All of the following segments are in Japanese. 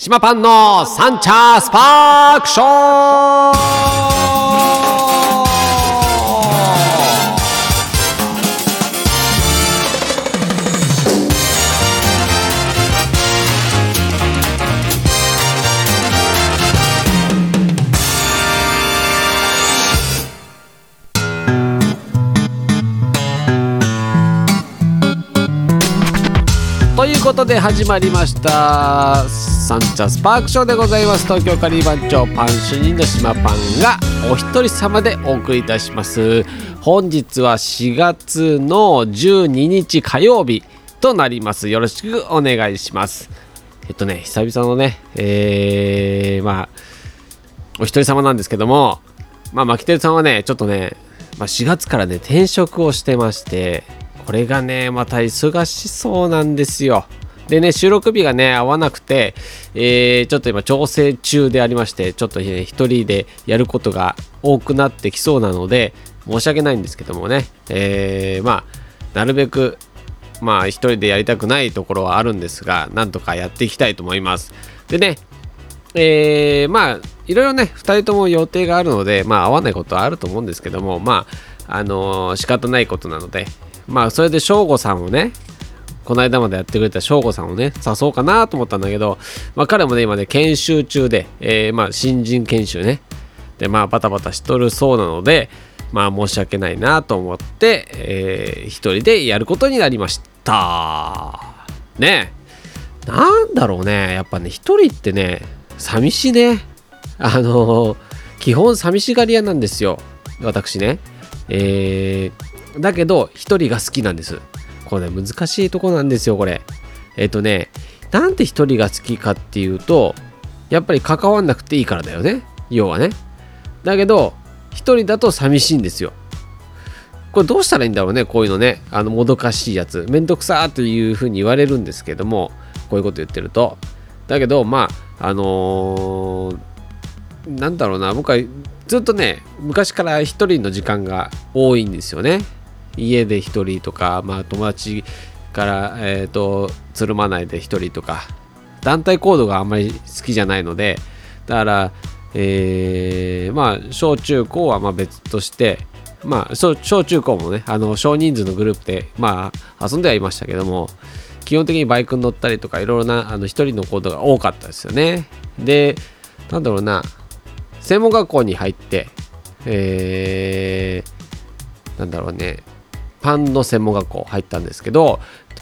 島パンのサンチャースパークショー。ということで始まりました。サンチャスパークショーでございます。東京カリー番長パン主任の島パンがお一人様でお送りいたします。本日は4月の12日火曜日となります。よろしくお願いします。えっとね久々のねえー、まあお一人様なんですけどもまあマキテルさんはねちょっとね、まあ、4月からね転職をしてましてこれがね、また忙しそうなんですよ。でね、収録日がね、合わなくて、えー、ちょっと今調整中でありまして、ちょっとね、一人でやることが多くなってきそうなので、申し訳ないんですけどもね、えー、まあ、なるべく、まあ、一人でやりたくないところはあるんですが、なんとかやっていきたいと思います。でね、えー、まあ、いろいろね、2人とも予定があるので、まあ、合わないことはあると思うんですけども、まあ、あのー、仕方ないことなので、まあそれで省吾さんをねこの間までやってくれた省吾さんをね誘おうかなと思ったんだけど、まあ、彼もね今ね研修中で、えー、まあ新人研修ね。でまあバタバタしとるそうなのでまあ申し訳ないなと思って、えー、一人でやることになりました。ね。なんだろうね。やっぱね一人ってね寂しいね。あのー、基本寂しがり屋なんですよ私ねえー、だけど、一人が好きなんです。これ、難しいとこなんですよ、これ。えっ、とね、なんで一人が好きかっていうと、やっぱり関わんなくていいからだよね。要はね。だけど、一人だと寂しいんですよ。これどうしたらいいんだろうね、こういうのね。あの、もどかしいやつ。めんどくさというふうに言われるんですけども、こういうこと言ってると。だけど、まあ、あのー、なんだろうな、僕はずっとね、昔から一人の時間が多いんですよね。家で1人とか、まあ、友達から、えーと、つるまないで1人とか団体行動があんまり好きじゃないのでだから、えー、まあ小中高はまあ別としてまあ小中高もねあの少人数のグループでまあ遊んではいましたけども基本的にバイクに乗ったりとかいろいろなあの一人の行動が多かったですよね。でなんだろうな専門学校に入ってえー、なんだろうねパンの専門学校入ったんですけど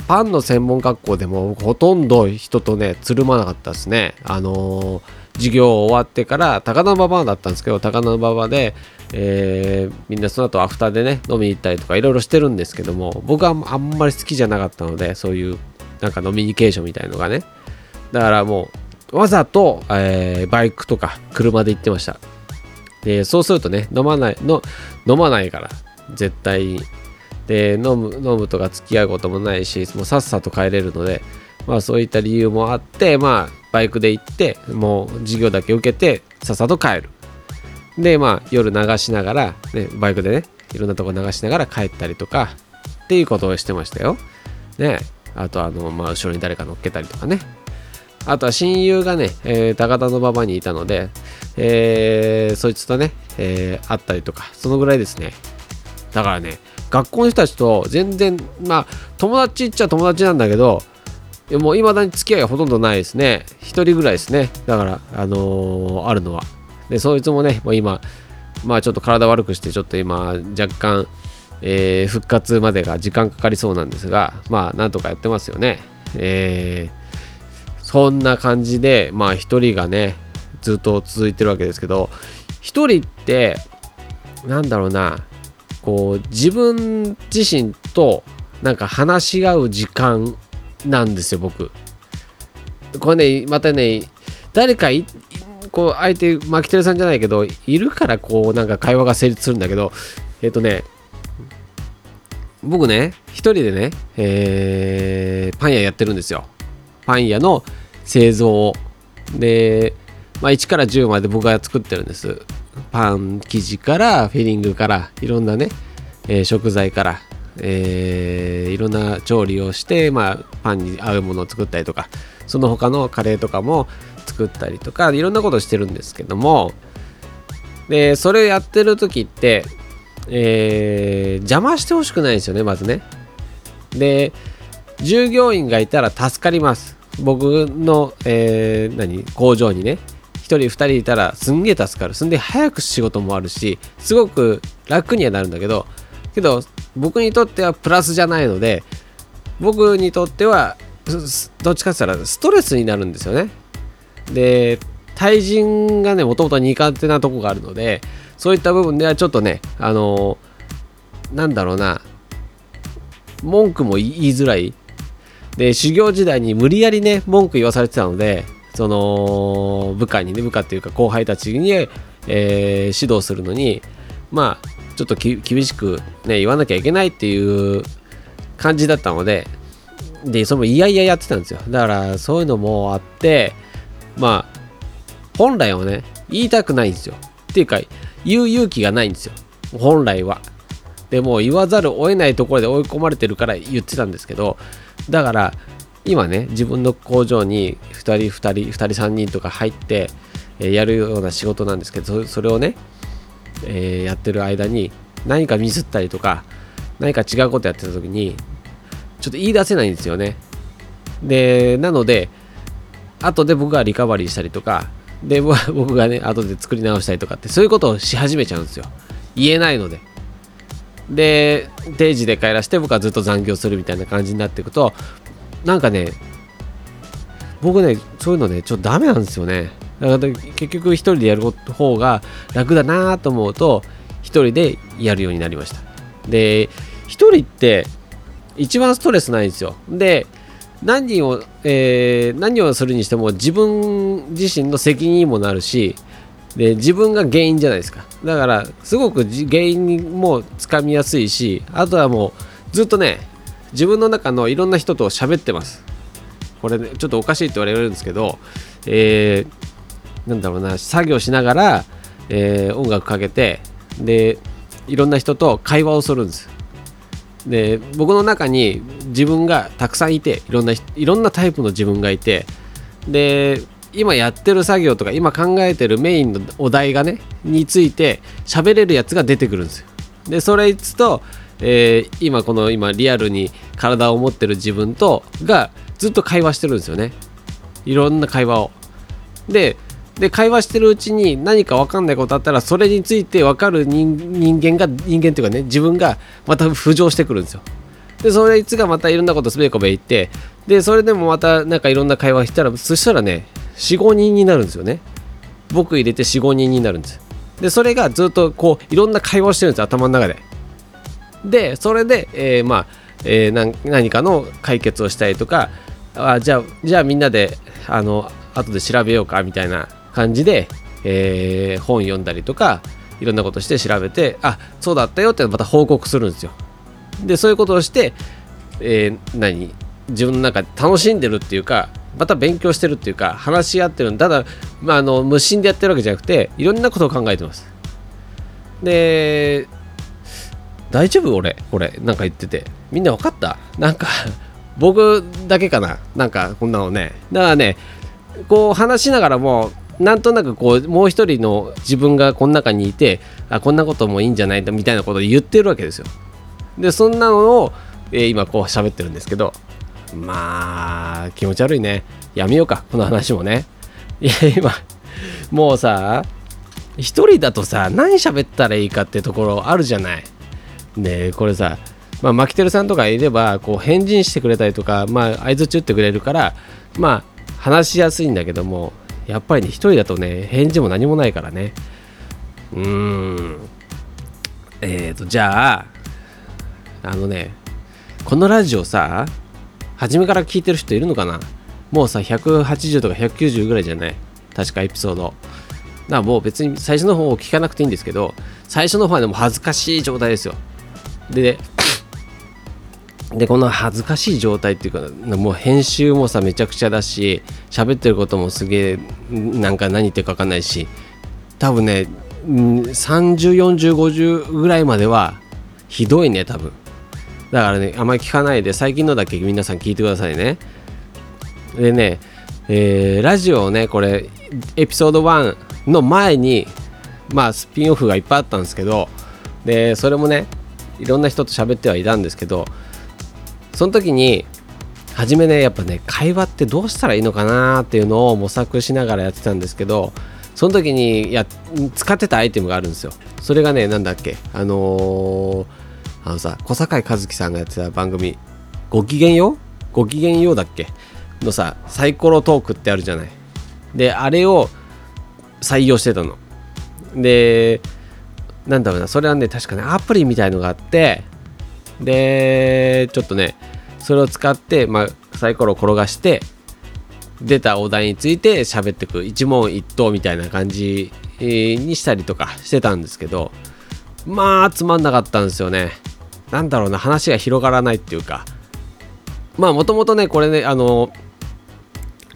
パンの専門学校でもほとんど人とねつるまなかったですね。あのー、授業終わってから高田馬場だったんですけど高田馬場で、えー、みんなその後アフターでね飲みに行ったりとかいろいろしてるんですけども僕はあんまり好きじゃなかったのでそういうなんか飲みニケーションみたいのがね。だからもうわざと、えー、バイクとか車で行ってました。でそうするとね飲まないの飲まないから絶対で飲む飲むとか付き合うこともないしもうさっさと帰れるので、まあ、そういった理由もあってまあバイクで行ってもう授業だけ受けてさっさと帰る。でまあ夜流しながら、ね、バイクでねいろんなとこ流しながら帰ったりとかっていうことをしてましたよ。ねあとあのまあ後ろに誰か乗っけたりとかね。あとは親友がね、えー、高田馬場にいたので、えー、そいつとね、えー、会ったりとか、そのぐらいですね。だからね、学校の人たちと全然まあ友達っちゃ友達なんだけどもういまだに付き合いがほとんどないですね。1人ぐらいですね。だからあのー、あるのは。でそいつもねもう今まあちょっと体悪くしてちょっと今若干、えー、復活までが時間かかりそうなんですがまあなんとかやってますよね。えー、そんな感じでまあ1人がねずっと続いてるわけですけど1人ってなんだろうな。こう自分自身となんか話し合う時間なんですよ僕。これねまたね誰かいこう相手マキテルさんじゃないけどいるからこうなんか会話が成立するんだけどえっ、ー、とね僕ね一人でね、えー、パン屋やってるんですよ。パン屋の製造を。で、まあ、1から10まで僕が作ってるんです。パン生地からフィリングからいろんなね、えー、食材から、えー、いろんな調理をして、まあ、パンに合うものを作ったりとかその他のカレーとかも作ったりとかいろんなことしてるんですけどもでそれをやってる時って、えー邪魔してほしくないんですよねまずね。で従業員がいたら助かります。僕の、えー何？工場にね。人2人いたらすんげえ助かる。すんで早く仕事もあるしすごく楽にはなるんだけどけど僕にとってはプラスじゃないので僕にとってはどっちかって言ったらストレスになるんですよね。で対人がねもともと苦手なとこがあるのでそういった部分ではちょっとねあのなんだろうな文句も言いづらい。で修行時代に無理やりね文句言わされてたのでその部下にね部下っていうか後輩たちに、えー指導するのにまあちょっと厳しくね言わなきゃいけないっていう感じだったのででそれもいやいややってたんですよ。だからそういうのもあってまあ本来はね言いたくないんですよ。っていうか言う勇気がないんですよ。本来は。でも言わざるを得ないところで追い込まれてるから言ってたんですけどだから今ね自分の工場に2人2人2人3人とか入って、やるような仕事なんですけどそれをね、えーやってる間に何かミスったりとか何か違うことやってた時にちょっと言い出せないんですよね。でなので後で僕がリカバリーしたりとかで 僕がね後で作り直したりとかってそういうことをし始めちゃうんですよ。言えないので。で定時で帰らして僕はずっと残業するみたいな感じになっていくとなんかね僕ねそういうのねちょっとダメなんですよね。だから結局一人でやる方が楽だなと思うと一人でやるようになりました。で一人って一番ストレスないんですよ。で何を、えー何をするにしても自分自身の責任にもなるしで自分が原因じゃないですか。だからすごく原因もつかみやすいしあとはもうずっとね自分の中のいろんな人と喋ってます。これねちょっとおかしいって言われるんですけどえーなんだろうな作業しながら、えー音楽かけてでいろんな人と会話をするんです。で僕の中に自分がたくさんいていろんないろんなタイプの自分がいてで今やってる作業とか今考えてるメインのお題がねについて喋れるやつが出てくるんですよ。でそれと、えー今この今リアルに体を持ってる自分とがずっと会話してるんですよね。いろんな会話を。でで会話してるうちに何か分かんないことあったらそれについて分かる人間が人間っていうかね自分がまた浮上してくるんですよ。でそいつがまたいろんなことすべこべ言ってでそれでもまたなんかいろんな会話したらそしたらね45人になるんですよね。僕入れて45人になるんです。でそれがずっとこういろんな会話をしてるんです頭の中で。でそれで、えーまあ、えーな何かの解決をしたりとかあじゃあじゃあみんなであの後で調べようかみたいな感じで、えー本読んだりとかいろんなことして調べてあそうだったよってまた報告するんですよ。でそういうことをして、えー何？自分の中で楽しんでるっていうかまた勉強してるっていうか話し合ってるただ、まあ、あの無心でやってるわけじゃなくていろんなことを考えてます。で大丈夫？俺これなんか言ってて。みんな分かった？なんか 僕だけかな？なんかこんなのね。だからねこう話しながらもなんとなくこうもう一人の自分がこの中にいてあこんなこともいいんじゃない？みたいなことを言ってるわけですよ。でそんなのを、えー今こう喋ってるんですけどまあ気持ち悪いね。やめようかこの話もね。いや今もうさ一人だとさ何喋ったらいいかってところあるじゃない。でこれさまあマキテルさんとかいればこう返事してくれたりとかまあ相づち打ってくれるからまあ話しやすいんだけどもやっぱりね一人だとね返事も何もないからね。うーん。えーとじゃああのねこのラジオさ初めから聞いてる人いるのかな？もうさ180とか190ぐらいじゃない？確かエピソード。だからもう別に最初の方を聞かなくていいんですけど最初の方はでも恥ずかしい状態ですよ。ででこの恥ずかしい状態っていうかもう編集もさめちゃくちゃだし喋ってることもすげえなんか何言ってるか分かんないし多分ね304050ぐらいまではひどいね多分。だからねあんまり聞かないで最近のだけ皆さん聞いてくださいね。でねえー、ラジオねこれエピソード1の前にまあスピンオフがいっぱいあったんですけどでそれもねいろんな人と喋ってはいたんですけどその時に初めねやっぱね会話ってどうしたらいいのかなっていうのを模索しながらやってたんですけどその時にや使ってたアイテムがあるんですよ。それがねなんだっけあのー、あのさ小坂井和樹さんがやってた番組「ごきげんよう？ごきげんようだっけ?」のさサイコロトークってあるじゃない。であれを採用してたの。でなんだろうな。それはね確かねアプリみたいのがあってでちょっとねそれを使って、まあ、サイコロを転がして出たお題について喋ってく一問一答みたいな感じにしたりとかしてたんですけどまあつまんなかったんですよね。なんだろうな話が広がらないっていうか。まあもともとねこれねあの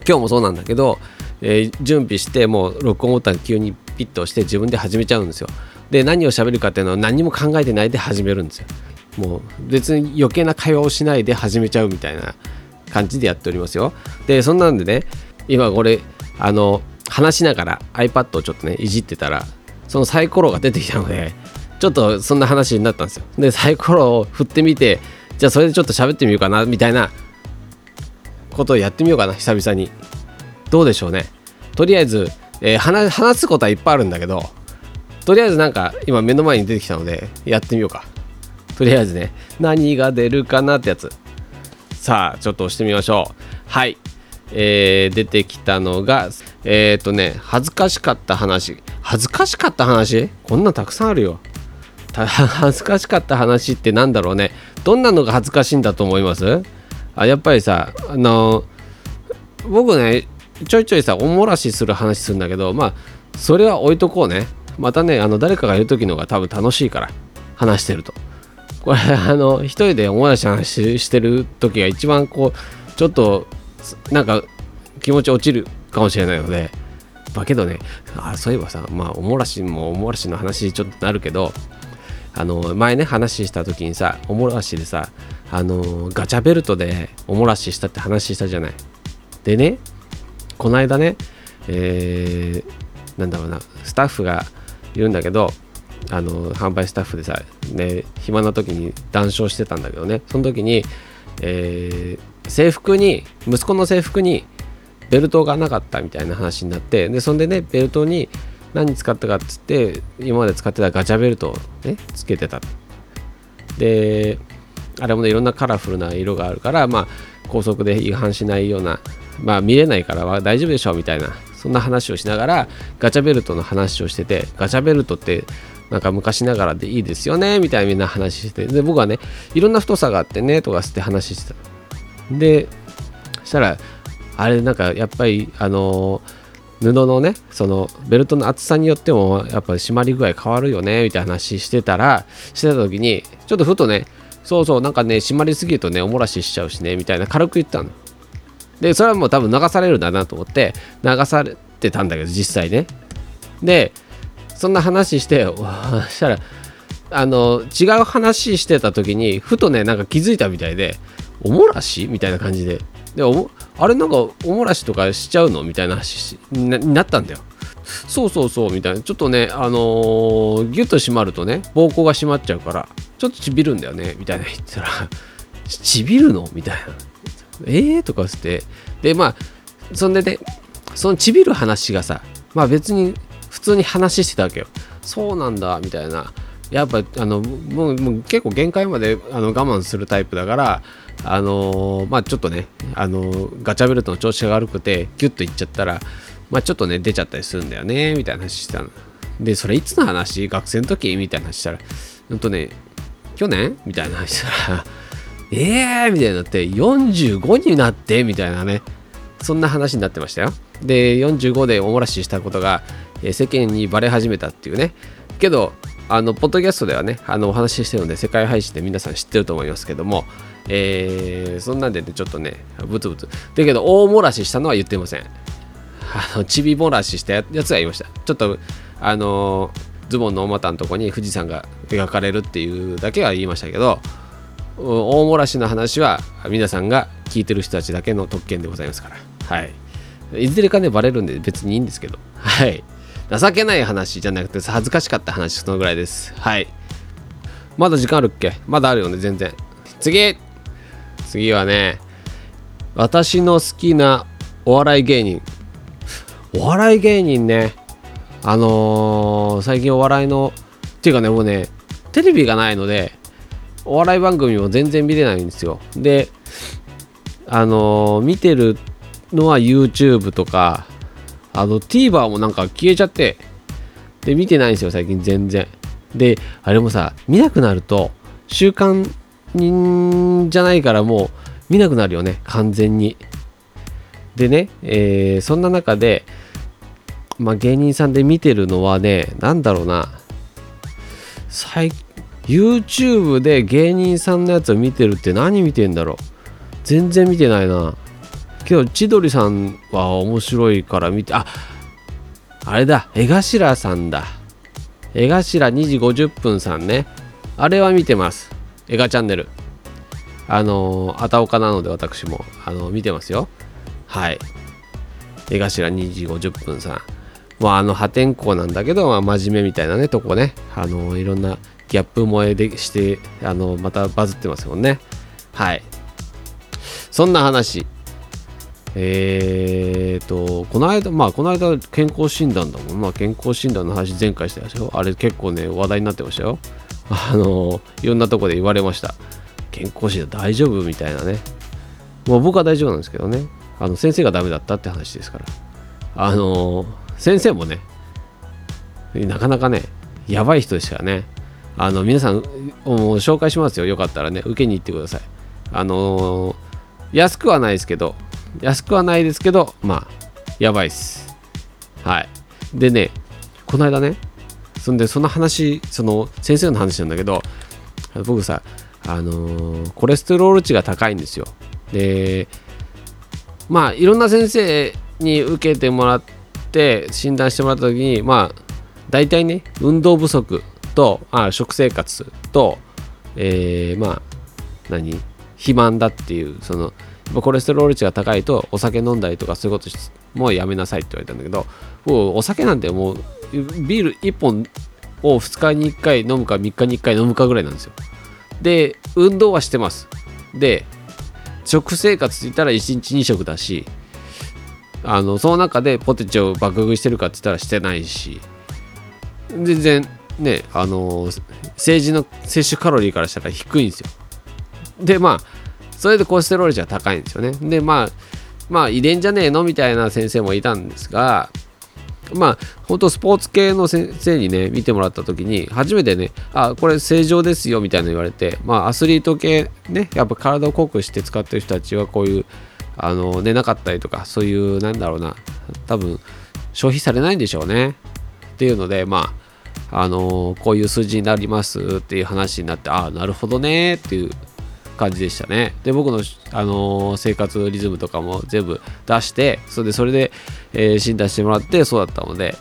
今日もそうなんだけど、えー、準備してもう録音ボタン急にピッと押して自分で始めちゃうんですよ。で何を喋るかっていうのは何も考えてないで始めるんですよ。もう別に余計な会話をしないで始めちゃうみたいな感じでやっておりますよ。でそんなんでね今これあの話しながら iPad をちょっとねいじってたらそのサイコロが出てきたのでちょっとそんな話になったんですよ。でサイコロを振ってみてじゃあそれでちょっと喋ってみようかなみたいなことをやってみようかな久々に。どうでしょうね。とりあえず、えー、話話すことはいっぱいあるんだけどとりあえずなんか今目の前に出てきたのでやってみようか。とりあえずね何が出るかなってやつ。さあちょっと押してみましょう。はい。えー、出てきたのがえっ、ー、とね恥ずかしかった話。恥ずかしかった話？こんなたくさんあるよ。恥ずかしかった話ってなんだろうね。どんなのが恥ずかしいんだと思います？あやっぱりさあの僕ねちょいちょいさおもらしする話するんだけどまあそれは置いとこうね。またねあの誰かがいる時の方が多分楽しいから話してると。これ あの一人でおもらし話してる時が一番こうちょっとなんか気持ち落ちるかもしれないので。だけどねあそういえばさまあおもらしもおもらしの話ちょっとなるけどあの前ね話した時にさおもらしでさあのガチャベルトでおもらししたって話したじゃない。でねこの間ねえー、なんだろうなスタッフがいるんだけどあの販売スタッフでさ、ね、暇な時に談笑してたんだけどね。その時に、えー、制服に息子の制服にベルトがなかったみたいな話になってでそんでねベルトに何使ったかっつって今まで使ってたガチャベルトをねつけてた。であれもねいろんなカラフルな色があるからまあ高速で違反しないようなまあ見れないからは大丈夫でしょうみたいなそんな話をしながらガチャベルトの話をしててガチャベルトってなんか昔ながらでいいですよねみたいなみんな話してで僕はねいろんな太さがあってねとかって話してた。でそしたらあれなんかやっぱりあの布のねそのベルトの厚さによってもやっぱり締まり具合変わるよねみたいな話してたらしてた時にちょっとふとねそうそうなんかね締まりすぎるとねおもらししちゃうしねみたいな軽く言ったの。でそれはもう多分流されるんだなと思って流されてたんだけど実際ね。でそんな話して そしたらあの違う話してた時にふとねなんか気づいたみたいでおもらし？みたいな感じで。であれなんかおもらしとかしちゃうの？みたいな話になったんだよ。そうそうそうみたいな。ちょっとねあのー、ギュッと締まるとね膀胱が締まっちゃうからちょっとちびるんだよねみたいな言ったら ちびるの？みたいな。えーとかってでまあそんでねそのちびる話がさまあ別に普通に話してたわけよ。そうなんだみたいな。やっぱあのもうもう結構限界まであの我慢するタイプだからあのー、まあちょっとねあのー、ガチャベルトの調子が悪くてギュッといっちゃったらまあちょっとね出ちゃったりするんだよねみたいな話してたの。でそれいつの話？学生の時？みたいな話したらほんとね去年？みたいな話したらえーみたいになって45になってみたいなね。そんな話になってましたよ。で45でおもらししたことが世間にバレ始めたっていうね。けどあのポッドキャストではねあのお話ししてるので世界配信で皆さん知ってると思いますけどもえー、そんなんでねちょっとねブツブツ。だけど大漏らししたのは言ってません。あのちび漏らししたやつが言いました。ちょっとあのズボンのお股のとこに富士山が描かれるっていうだけは言いましたけど大漏らしの話は皆さんが聞いてる人たちだけの特権でございますから。はい。いずれかねバレるんで別にいいんですけど。はい。情けない話じゃなくて恥ずかしかった話そのぐらいです。はい。まだ時間あるっけ？まだあるよね全然。次！次はね私の好きなお笑い芸人。お笑い芸人ねあのー、最近お笑いのっていうかねもうねテレビがないのでお笑い番組も全然見れないんですよ。であのー、見てるのは YouTube とかあの TVer もなんか消えちゃってで見てないんですよ最近全然。であれもさ見なくなると習慣じゃないからもう見なくなるよね完全に。でね、えー、そんな中でまあ芸人さんで見てるのはね何だろうな。最近 YouTube で芸人さんのやつを見てるって何見てんだろう。全然見てないな。けど千鳥さんは面白いから見てああれだ。江頭さんだ。江頭2時50分さんね。あれは見てます。江ガチャンネル。あのあたおかなので私もあの見てますよ。はい。江頭2時50分さん。まああの破天荒なんだけど、まあ、真面目みたいなねとこね。あのいろんなギャップ萌えでしてあのまたバズってますもんねはいそんな話えーと、この間、まあ、この間健康診断だもん。まあ、健康診断の話前回してましたよ。あれ結構ね、話題になってましたよ。あの、いろんなとこで言われました。健康診断大丈夫みたいなね。もう僕は大丈夫なんですけどね。あの、先生がダメだったって話ですから。あの、先生もね、なかなかね、やばい人でしたね。あの、皆さん、紹介しますよ。よかったらね、受けに行ってください。あの安くはないですけど、安くはないですけど、まあ、やばいっす。はい。でね、この間ね、そんで、その話、その先生の話なんだけど、僕さ、あのー、コレステロール値が高いんですよ。で、まあ、いろんな先生に受けてもらって、診断してもらった時に、まあ、大体ね、運動不足と、あ食生活と、えー、まあ、何？肥満だっていう、その、コレステロール値が高いとお酒飲んだりとかそういうこともうやめなさいって言われたんだけどもうお酒なんてもうビール1本を2日に1回飲むか3日に1回飲むかぐらいなんですよ。で運動はしてます。で食生活って言ったら1日2食だしあのその中でポテチを爆食いしてるかって言ったらしてないし全然ねあの政治の摂取カロリーからしたら低いんですよ。でまあそれでコステロール値が高いんですよね。でまあまあ遺伝じゃねえのみたいな先生もいたんですがまあ本当スポーツ系の先生にね見てもらった時に初めてねあこれ正常ですよみたいな言われてまあアスリート系ねやっぱ体を濃くして使ってる人たちはこういうあの寝なかったりとかそういうなんだろうな多分消費されないんでしょうね。っていうのでまああのこういう数字になりますっていう話になってああなるほどねっていう感じでしたね。で、僕の、あの、生活リズムとかも全部出して、それで、それで、えー、診断してもらってそうだったので、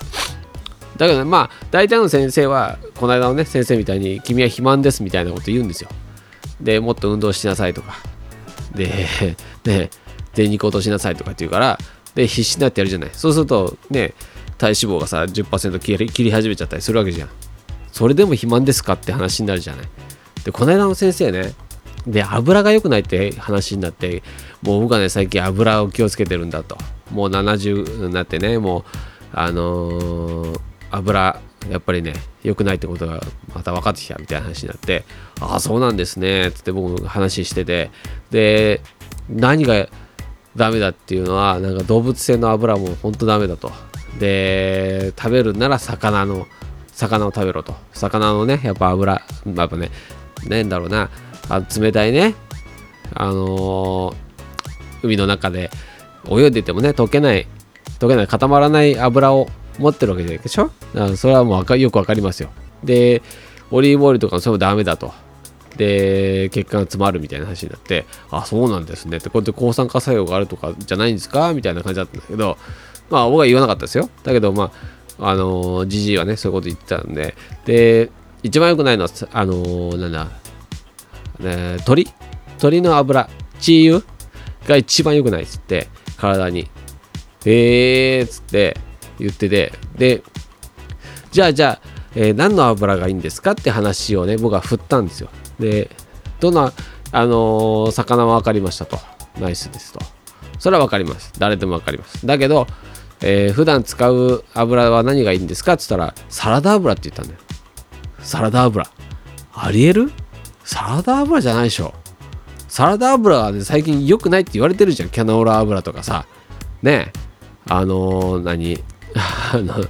だけど、まあ、大体の先生は、この間のね、先生みたいに、君は肥満ですみたいなこと言うんですよ。で、もっと運動しなさいとか。で、ね、で、肉落としなさいとかって言うから、で、必死になってやるじゃない。そうすると、ね、体脂肪がさ、10%切り切り始めちゃったりするわけじゃん。それでも肥満ですかって話になるじゃない。で、この間の先生ね、で、油が良くないって話になって、もう僕はね、最近油を気をつけてるんだと。もう70になってね、もう、あのー、油、やっぱりね、良くないってことがまた分かってきたみたいな話になって、ああ、そうなんですね、つって僕話してて、で、何がダメだっていうのは、なんか動物性の油も本当ダメだと。で、食べるなら魚の、魚を食べろと。魚のね、やっぱ油、やっぱね、なんだろうな、あ冷たいね、あのー、海の中で泳いでてもね、溶けない、溶けない、固まらない油を持ってるわけじゃないでしょ？それはもうよくわかりますよ。で、オリーブオイルとかもそれもダメだと。で、血管が詰まるみたいな話になって、あ、そうなんですねって、こうやって抗酸化作用があるとかじゃないんですか？みたいな感じだったんだけど、まあ僕は言わなかったですよ。だけど、まあ、あの、じじいはね、そういうこと言ってたんで、で、一番良くないのは、あのー、なんだ、えー、鶏鶏の油、チー油が一番良くないっつって、体に。えーっつって言ってて。でじゃあじゃあ、えー、何の油がいいんですかって話をね僕は振ったんですよ。でどんなあのー、魚は分かりましたと。ナイスですと。それは分かります。誰でも分かります。だけど、えー、普段使う油は何がいいんですか？って言ったらサラダ油って言ったんだよ。サラダ油。ありえる？サラダ油じゃないでしょ。サラダ油は、ね、最近良くないって言われてるじゃん。キャノーラ油とかさ。ねあのー、何？あの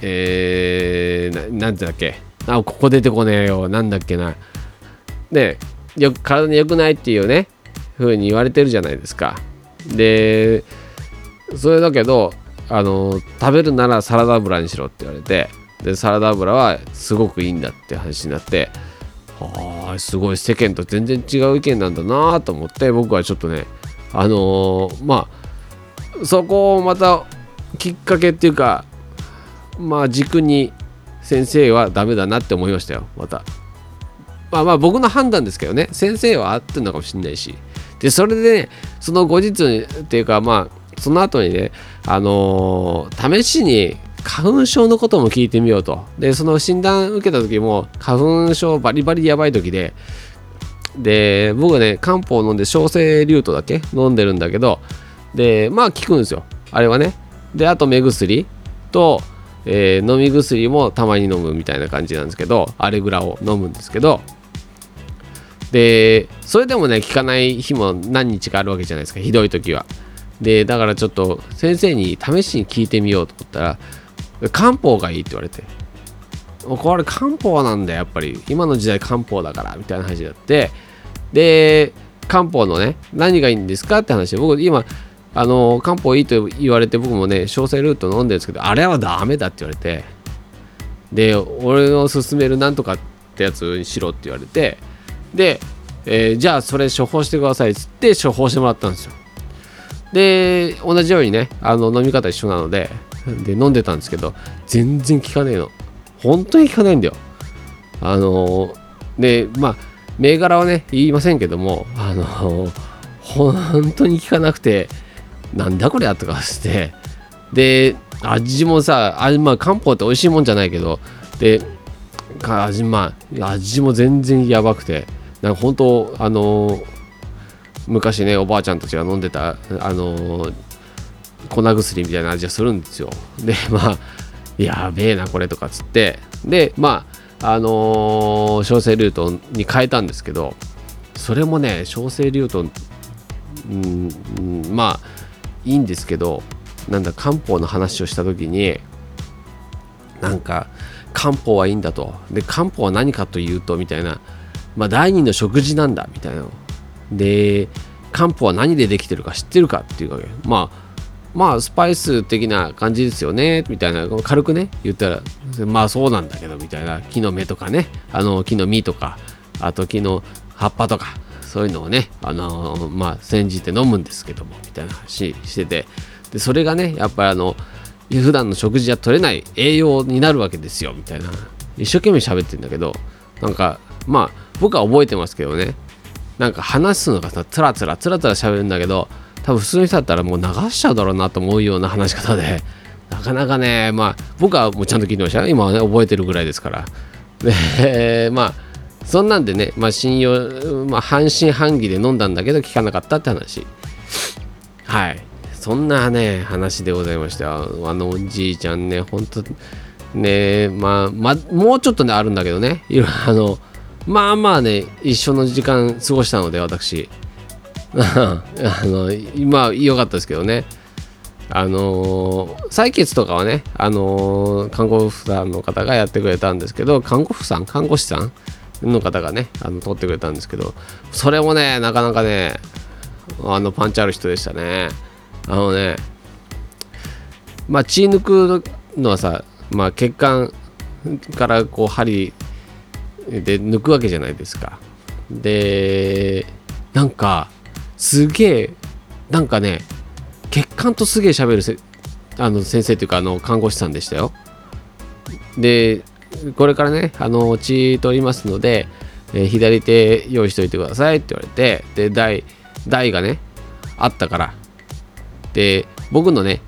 えー、なんてだっけ？あここ出てこねえよ。なんだっけな。ねよ体に良くないっていうね風に言われてるじゃないですか。でそれだけどあの食べるならサラダ油にしろって言われてでサラダ油はすごくいいんだって話になってあすごい世間と全然違う意見なんだなと思って僕はちょっとねあのー、まあそこをまたきっかけっていうかまあ軸に先生はダメだなって思いましたよまた。まあまあ僕の判断ですけどね先生は合ってるのかもしれないし。でそれでねその後日っていうかまあその後にねあのー、試しに花粉症のことも聞いてみようと。でその診断受けた時も花粉症バリバリやばい時でで僕ね漢方を飲んで小生竜トだけ飲んでるんだけどでまあ効くんですよ。あれはね。であと目薬とえー、飲み薬もたまに飲むみたいな感じなんですけどアレグラを飲むんですけど。でそれでもね効かない日も何日かあるわけじゃないですか。ひどい時は。でだからちょっと先生に試しに聞いてみようと思ったら漢方がいいって言われて。これ漢方なんだやっぱり。今の時代漢方だからみたいな話になって。で漢方のね何がいいんですかって話で僕今あの漢方いいと言われて僕もね小生ルート飲んでるんですけどあれはダメだって言われて。で俺の勧めるなんとかってやつにしろって言われて。で、えー、じゃあそれ処方してくださいっつって処方してもらったんですよ。で同じようにねあの飲み方一緒なのでで飲んでたんですけど全然効かねえの。本当に効かないんだよ。あのでまあ銘柄はね言いませんけどもあの本当に効かなくてなんだこれやとかしてで味もさ味まあ漢方って美味しいもんじゃないけどで味まあ味も全然やばくてなんか本当あの昔ねおばあちゃんたちが飲んでたあの粉薬みたいな味がするんですよ。で まあやべえなこれとかっつって。でまああのー、小生ルートに変えたんですけどそれもね小生ルートうん、まあいいんですけどなんだ漢方の話をした時になんか漢方はいいんだと。で漢方は何かというとみたいな。まあ第二の食事なんだみたいなで漢方は何でできてるか知ってるかっていうわけ。まあまあスパイス的な感じですよねみたいな。軽くね言ったらまあそうなんだけどみたいな。木の芽とかね。あの木の実とか。あと木の葉っぱとか。そういうのをね、あの、まあ、煎じて飲むんですけども、みたいな話してて、で、それがね、やっぱりあの、普段の食事じゃ取れない栄養になるわけですよ、みたいな。一生懸命喋ってるんだけど、なんか、まあ、僕は覚えてますけどね、なんか話すのがさ、つらつらつらつら喋るんだけど、多分普通の人だったらもう流しちゃうだろうなと思うような話し方で、なかなかね、まあ、僕はもうちゃんと聞いてました今はね、覚えてるぐらいですから。で、まあ、そんなんでね、まあ、信用、まあ、半信半疑で飲んだんだけど効かなかったって話。はい。そんなね話でございましたあのおじいちゃんねほんとねまあ、まあもうちょっとねあるんだけどね。いろいろあのまあまあね一緒の時間過ごしたので私。あの今良かったですけどね。あの、採血とかはね、あの、看護婦さんの方がやってくれたんですけど看護婦さん看護師さんの方がねあの撮ってくれたんですけどそれもねなかなかねあのパンチある人でしたね。あのねまあ血抜くのはさまあ血管からこう針で抜くわけじゃないですか。でなんかすげえなんかね血管とすげえ喋るせあの先生っていうかあの看護師さんでしたよ。でこれからね、あの、血取りますので、えー、左手用意しといてくださいって言われて、で、台、台がね、あったから、で、僕のね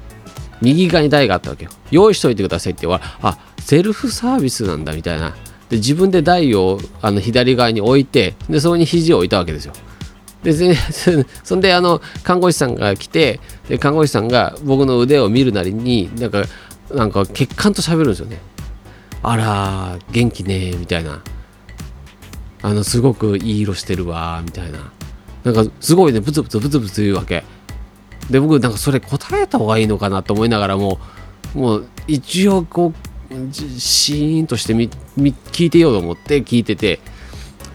右側に台があったわけよ。用意しといてくださいって言われあセルフサービスなんだみたいな。で自分で台をあの左側に置いてでそこに肘を置いたわけですよ。で そんであの看護師さんが来てで看護師さんが僕の腕を見るなりになんかなんか血管と喋るんですよね。あら元気ねみたいな。あのすごくいい色してるわみたいな。なんかすごいねブツブツブツブツ言うわけ。で僕なんかそれ答えた方がいいのかなと思いながらももう一応こうシーンとしてみ聞いてようと思って聞いてて。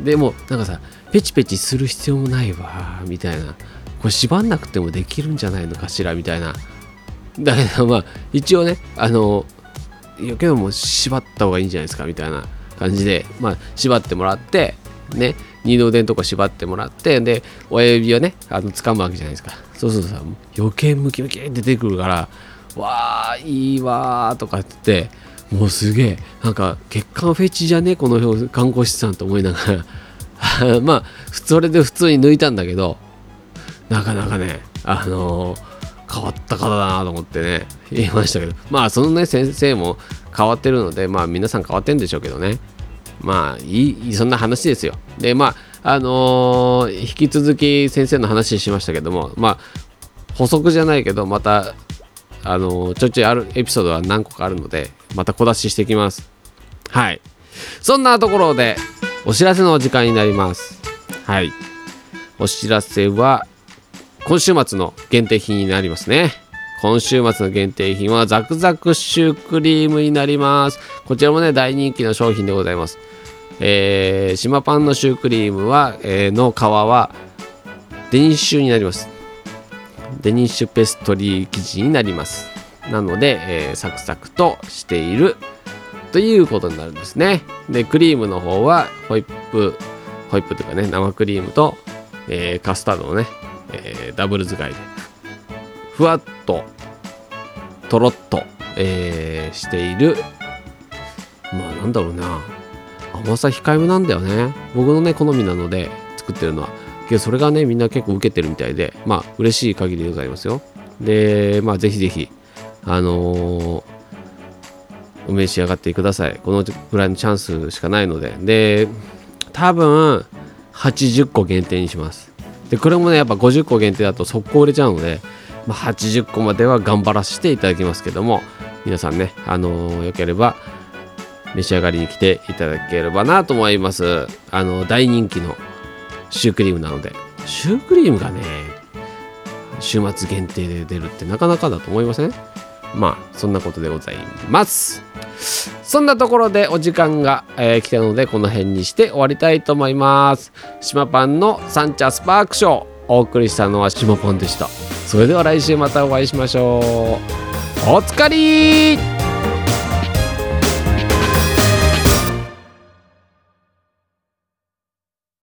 でもなんかさペチペチする必要もないわみたいな。これ縛んなくてもできるんじゃないのかしらみたいな。だけどまあ一応ねあのいやけども縛った方がいいんじゃないですかみたいな。感じでまあ縛ってもらってね二の腕のとこ縛ってもらってで親指をねあの掴むわけじゃないですか。そうするとさ余計ムキムキって出てくるからわあいいわーとかってってもうすげえ。なんか血管フェチじゃね？この看護師さんと思いながら。まあそれで普通に抜いたんだけど。なかなかねあのー、変わった方だなと思ってね。言いましたけど。まあそのね先生も変わってるのでまあ皆さん変わってるんでしょうけどね。まあいいそんな話ですよ。でまああのー、引き続き先生の話しましたけども。まあ補足じゃないけどまたあのー、ちょいちょいあるエピソードは何個かあるので。また小出ししてきます。はい。そんなところでお知らせの時間になります。はい。お知らせは今週末の限定品になりますね。今週末の限定品はザクザクシュークリームになります。こちらもね大人気の商品でございます。えー、島パンのシュークリームは、えー、の皮はデニッシュになります。デニッシュペストリー生地になります。なので、えー、サクサクとしているということになるんですね。で、クリームの方はホイップ、ホイップというかね、生クリームと、えー、カスタードをね、えー、ダブル使いで、ふわっと、とろっと、えー、している、まあなんだろうな、甘さ控えめなんだよね。僕のね、好みなので作ってるのは。けどそれがね、みんな結構受けてるみたいで、まあ嬉しい限りでございますよ。で、まあぜひぜひ、あのーお召し上がってください。このぐらいのチャンスしかないので。で多分80個限定にします。でこれもねやっぱ50個限定だと速攻売れちゃうので、まあ、80個までは頑張らせていただきますけども皆さんねあのー、よければ召し上がりに来ていただければなと思います。あの大人気のシュークリームなので。シュークリームがね週末限定で出るってなかなかだと思いません？まあそんなことでございます。そんなところでお時間が、えー、来たのでこの辺にして終わりたいと思います。島パンのサンチャスパークショーお送りしたのは島パンでした。それでは来週またお会いしましょう。おつかり